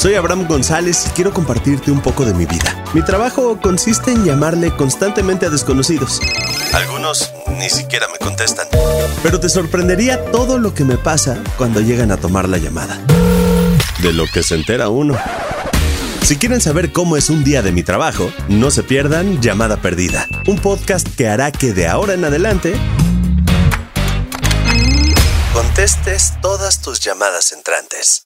Soy Abraham González y quiero compartirte un poco de mi vida. Mi trabajo consiste en llamarle constantemente a desconocidos. Algunos ni siquiera me contestan. Pero te sorprendería todo lo que me pasa cuando llegan a tomar la llamada. De lo que se entera uno. Si quieren saber cómo es un día de mi trabajo, no se pierdan Llamada Perdida, un podcast que hará que de ahora en adelante contestes todas tus llamadas entrantes.